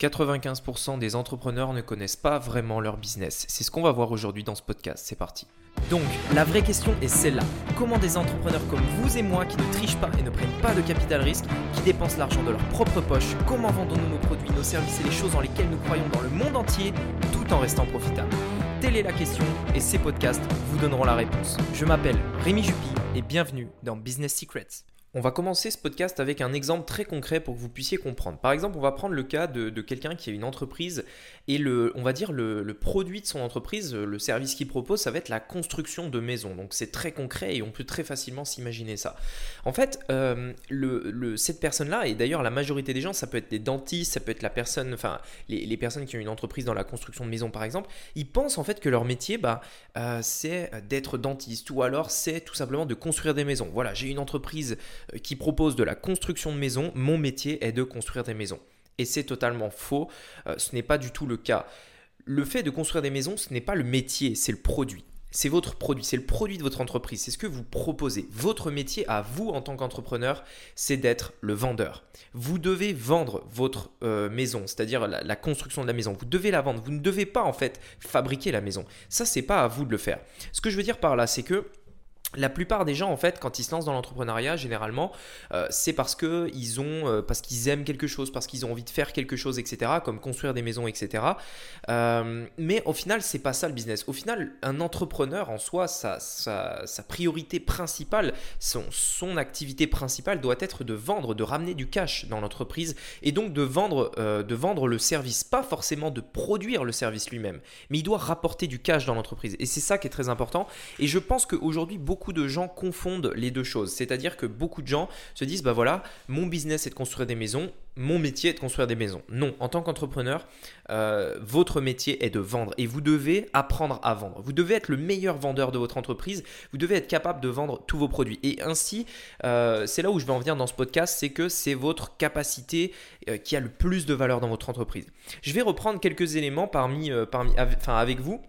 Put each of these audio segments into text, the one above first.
95% des entrepreneurs ne connaissent pas vraiment leur business. C'est ce qu'on va voir aujourd'hui dans ce podcast. C'est parti. Donc, la vraie question est celle-là. Comment des entrepreneurs comme vous et moi qui ne trichent pas et ne prennent pas de capital risque, qui dépensent l'argent de leur propre poche, comment vendons-nous nos produits, nos services et les choses dans lesquelles nous croyons dans le monde entier tout en restant profitables? Telle est la question et ces podcasts vous donneront la réponse. Je m'appelle Rémi Jupy et bienvenue dans Business Secrets. On va commencer ce podcast avec un exemple très concret pour que vous puissiez comprendre. Par exemple, on va prendre le cas de, quelqu'un qui a une entreprise et le, on va dire le, produit de son entreprise, le service qu'il propose, ça va être la construction de maisons. Donc c'est très concret et on peut très facilement s'imaginer ça. En fait, euh, cette personne-là, et d'ailleurs la majorité des gens, ça peut être des dentistes, ça peut être la personne, enfin les, personnes qui ont une entreprise dans la construction de maisons par exemple, ils pensent en fait que leur métier, bah, euh, c'est d'être dentiste ou alors c'est tout simplement de construire des maisons. Voilà, j'ai une entreprise qui propose de la construction de maisons, mon métier est de construire des maisons. Et c'est totalement faux, euh, ce n'est pas du tout le cas. Le fait de construire des maisons, ce n'est pas le métier, c'est le produit. C'est votre produit, c'est le produit de votre entreprise, c'est ce que vous proposez. Votre métier à vous en tant qu'entrepreneur, c'est d'être le vendeur. Vous devez vendre votre euh, maison, c'est-à-dire la, la, construction de la maison. Vous devez la vendre. Vous ne devez pas en fait fabriquer la maison. Ça, c'est pas à vous de le faire. Ce que je veux dire par là, c'est que la plupart des gens, en fait, quand ils se lancent dans l'entrepreneuriat, généralement, euh, c'est parce que ont, euh, parce qu'ils aiment quelque chose, parce qu'ils ont envie de faire quelque chose, etc., comme construire des maisons, etc. Euh, mais au final, c'est pas ça le business. Au final, un entrepreneur en soi, sa, priorité principale, son, son, activité principale doit être de vendre, de ramener du cash dans l'entreprise, et donc de vendre, de vendre le service, pas forcément de produire le service lui-même, mais il doit rapporter du cash dans l'entreprise. Et c'est ça qui est très important. Et je pense qu'aujourd'hui, beaucoup beaucoup de gens confondent les deux choses. C'est-à-dire que beaucoup de gens se disent, bah voilà, mon business est de construire des maisons, mon métier est de construire des maisons. Non, en tant qu'entrepreneur, euh, votre métier est de vendre et vous devez apprendre à vendre. Vous devez être le meilleur vendeur de votre entreprise. Vous devez être capable de vendre tous vos produits. Et ainsi, euh, c'est là où je vais en venir dans ce podcast, c'est que c'est votre capacité euh, qui a le plus de valeur dans votre entreprise. Je vais reprendre quelques éléments parmi, parmi, avec vous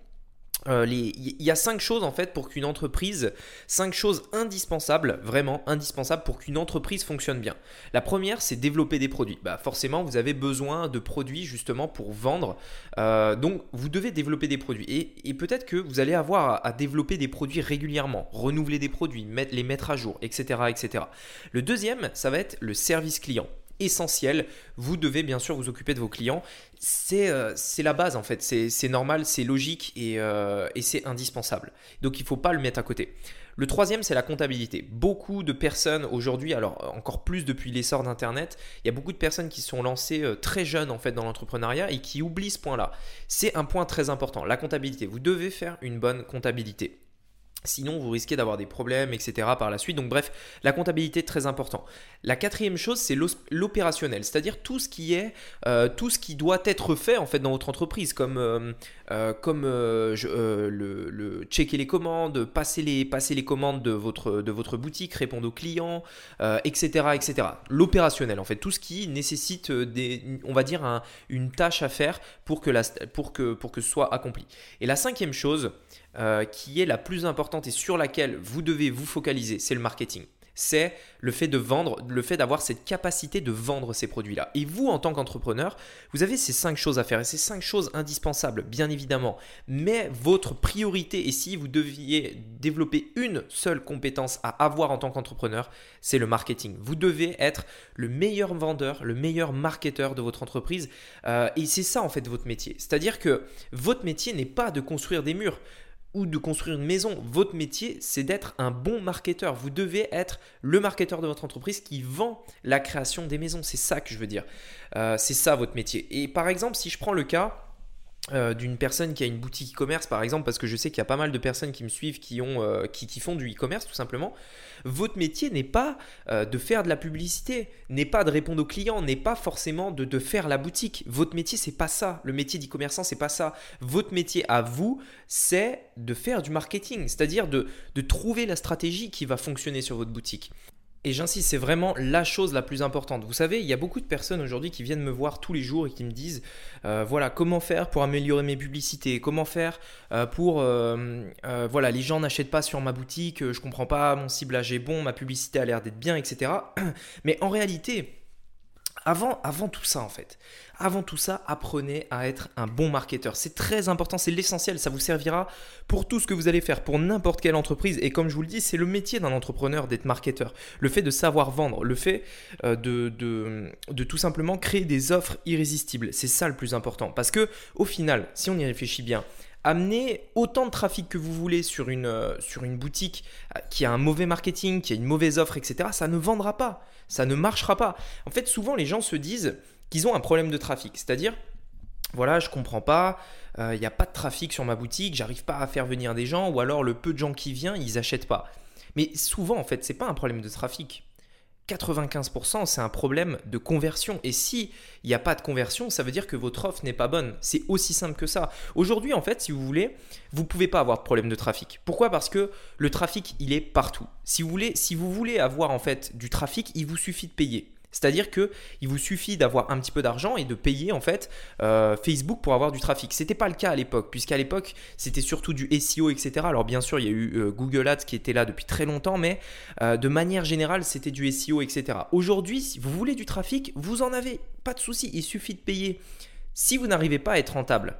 euh, il y a cinq choses en fait pour qu'une entreprise, cinq choses indispensables, vraiment indispensables pour qu'une entreprise fonctionne bien. La première, c'est développer des produits. Bah, forcément, vous avez besoin de produits justement pour vendre. Euh, donc, vous devez développer des produits. Et, peut-être que vous allez avoir à, développer des produits régulièrement, renouveler des produits, les mettre à jour, etc., etc. Le deuxième, ça va être le service client essentiel. Vous devez bien sûr vous occuper de vos clients. C'est euh, la base en fait, c'est normal, c'est logique et, euh, et c'est indispensable. Donc il ne faut pas le mettre à côté. Le troisième, c'est la comptabilité. Beaucoup de personnes aujourd'hui, alors encore plus depuis l'essor d'Internet, il y a beaucoup de personnes qui sont lancées euh, très jeunes en fait dans l'entrepreneuriat et qui oublient ce point-là. C'est un point très important, la comptabilité. Vous devez faire une bonne comptabilité. Sinon, vous risquez d'avoir des problèmes, etc. par la suite. Donc bref, la comptabilité est très important. La quatrième chose, c'est l'opérationnel, c'est-à-dire tout ce qui est, euh, tout ce qui doit être fait en fait dans votre entreprise, comme, euh, euh, comme le, checker les commandes, passer les, passer les commandes de votre, de votre boutique, répondre aux clients, etc., etc. L'opérationnel, en fait, tout ce qui nécessite des, on va dire une tâche à faire pour que, la, pour que, pour que ce soit accompli. Et la cinquième chose, qui est la plus importante et sur laquelle vous devez vous focaliser, c'est le marketing. C'est le fait de vendre, le fait d'avoir cette capacité de vendre ces produits-là. Et vous, en tant qu'entrepreneur, vous avez ces cinq choses à faire et ces cinq choses indispensables, bien évidemment. Mais votre priorité, et si vous deviez développer une seule compétence à avoir en tant qu'entrepreneur, c'est le marketing. Vous devez être le meilleur vendeur, le meilleur marketeur de votre entreprise. Euh, et c'est ça, en fait, votre métier. C'est-à-dire que votre métier n'est pas de construire des murs ou de construire une maison. Votre métier, c'est d'être un bon marketeur. Vous devez être le marketeur de votre entreprise qui vend la création des maisons. C'est ça que je veux dire. Euh, c'est ça votre métier. Et par exemple, si je prends le cas euh, d'une personne qui a une boutique e-commerce par exemple parce que je sais qu'il y a pas mal de personnes qui me suivent qui, euh, font du e-commerce tout simplement. Votre métier n'est pas euh, de faire de la publicité n'est pas de répondre aux clients n'est pas forcément de, faire la boutique. Votre métier c'est pas ça. Le métier d'e-commerçant c'est pas ça. Votre métier à vous c'est de faire du marketing c'est à dire de, de trouver la stratégie qui va fonctionner sur votre boutique et j'insiste, c'est vraiment la chose la plus importante. Vous savez, il y a beaucoup de personnes aujourd'hui qui viennent me voir tous les jours et qui me disent, euh, voilà, comment faire pour améliorer mes publicités, comment faire euh, pour, euh, voilà, les gens n'achètent pas sur ma boutique, je comprends pas, mon ciblage est bon, ma publicité a l'air d'être bien, etc. Mais en réalité, avant, tout ça, en fait, avant tout ça, apprenez à être un bon marketeur. C'est très important, c'est l'essentiel. Ça vous servira pour tout ce que vous allez faire, pour n'importe quelle entreprise. Et comme je vous le dis, c'est le métier d'un entrepreneur d'être marketeur. Le fait de savoir vendre, le fait euh, de, de, tout simplement créer des offres irrésistibles. C'est ça le plus important. Parce que, au final, si on y réfléchit bien, amener autant de trafic que vous voulez sur une, euh, boutique euh, qui a un mauvais marketing, qui a une mauvaise offre, etc., ça ne vendra pas ça ne marchera pas. En fait, souvent les gens se disent qu'ils ont un problème de trafic, c'est-à-dire voilà, je comprends pas, euh, il n'y a pas de trafic sur ma boutique, j'arrive pas à faire venir des gens, ou alors le peu de gens qui viennent, ils achètent pas. Mais souvent, en fait, c'est pas un problème de trafic. 95%, c'est un problème de conversion. Et si il n'y a pas de conversion, ça veut dire que votre offre n'est pas bonne. C'est aussi simple que ça. Aujourd'hui, en fait, si vous voulez, vous ne pouvez pas avoir de problème de trafic. Pourquoi? Parce que le trafic, il est partout. Si vous voulez, si vous voulez avoir en fait du trafic, il vous suffit de payer. C'est-à-dire que il vous suffit d'avoir un petit peu d'argent et de payer en fait euh, Facebook pour avoir du trafic. C'était pas le cas à l'époque, puisqu'à l'époque c'était surtout du SEO, etc. Alors bien sûr il y a eu euh, Google Ads qui était là depuis très longtemps, mais euh, de manière générale c'était du SEO, etc. Aujourd'hui, si vous voulez du trafic, vous en avez, pas de souci, il suffit de payer. Si vous n'arrivez pas à être rentable,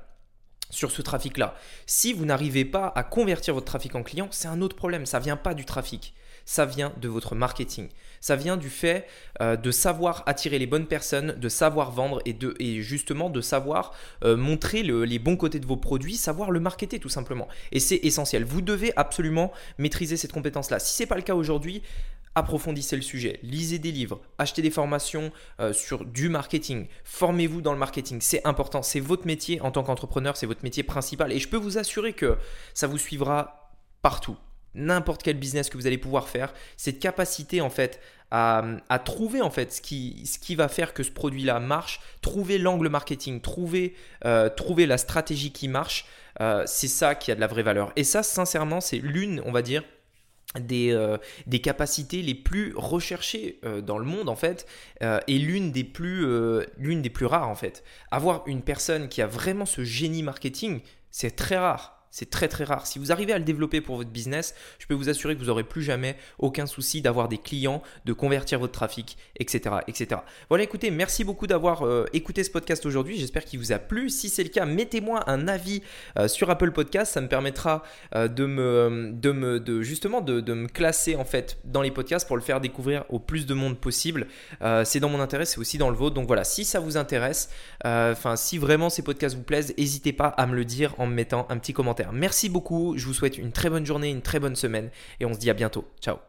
sur ce trafic-là. Si vous n'arrivez pas à convertir votre trafic en client, c'est un autre problème. Ça vient pas du trafic ça vient de votre marketing. Ça vient du fait euh, de savoir attirer les bonnes personnes, de savoir vendre et, de, justement de savoir euh, montrer les bons côtés de vos produits, savoir le marketer tout simplement. Et c'est essentiel. Vous devez absolument maîtriser cette compétence-là. Si ce n'est pas le cas aujourd'hui, approfondissez le sujet, lisez des livres, achetez des formations euh, sur du marketing, formez-vous dans le marketing, c'est important, c'est votre métier en tant qu'entrepreneur, c'est votre métier principal et je peux vous assurer que ça vous suivra partout n'importe quel business que vous allez pouvoir faire, cette capacité en fait à, trouver en fait ce qui, va faire que ce produit-là marche, trouver l'angle marketing, trouver, euh, la stratégie qui marche, euh, c'est ça qui a de la vraie valeur. Et ça, sincèrement, c'est l'une, on va dire, des, euh, capacités les plus recherchées dans le monde en fait et l'une des plus l'une des plus rares en fait avoir une personne qui a vraiment ce génie marketing c'est très rare c'est très très rare. Si vous arrivez à le développer pour votre business, je peux vous assurer que vous n'aurez plus jamais aucun souci d'avoir des clients, de convertir votre trafic, etc. etc. Voilà, écoutez, merci beaucoup d'avoir euh, écouté ce podcast aujourd'hui. J'espère qu'il vous a plu. Si c'est le cas, mettez-moi un avis euh, sur Apple Podcast. Ça me permettra euh, de, me, justement de, me classer en fait dans les podcasts pour le faire découvrir au plus de monde possible. c'est dans mon intérêt, c'est aussi dans le vôtre. Donc voilà, si ça vous intéresse, enfin si vraiment ces podcasts vous plaisent, n'hésitez pas à me le dire en me mettant un petit Merci beaucoup, je vous souhaite une très bonne journée, une très bonne semaine et on se dit à bientôt. Ciao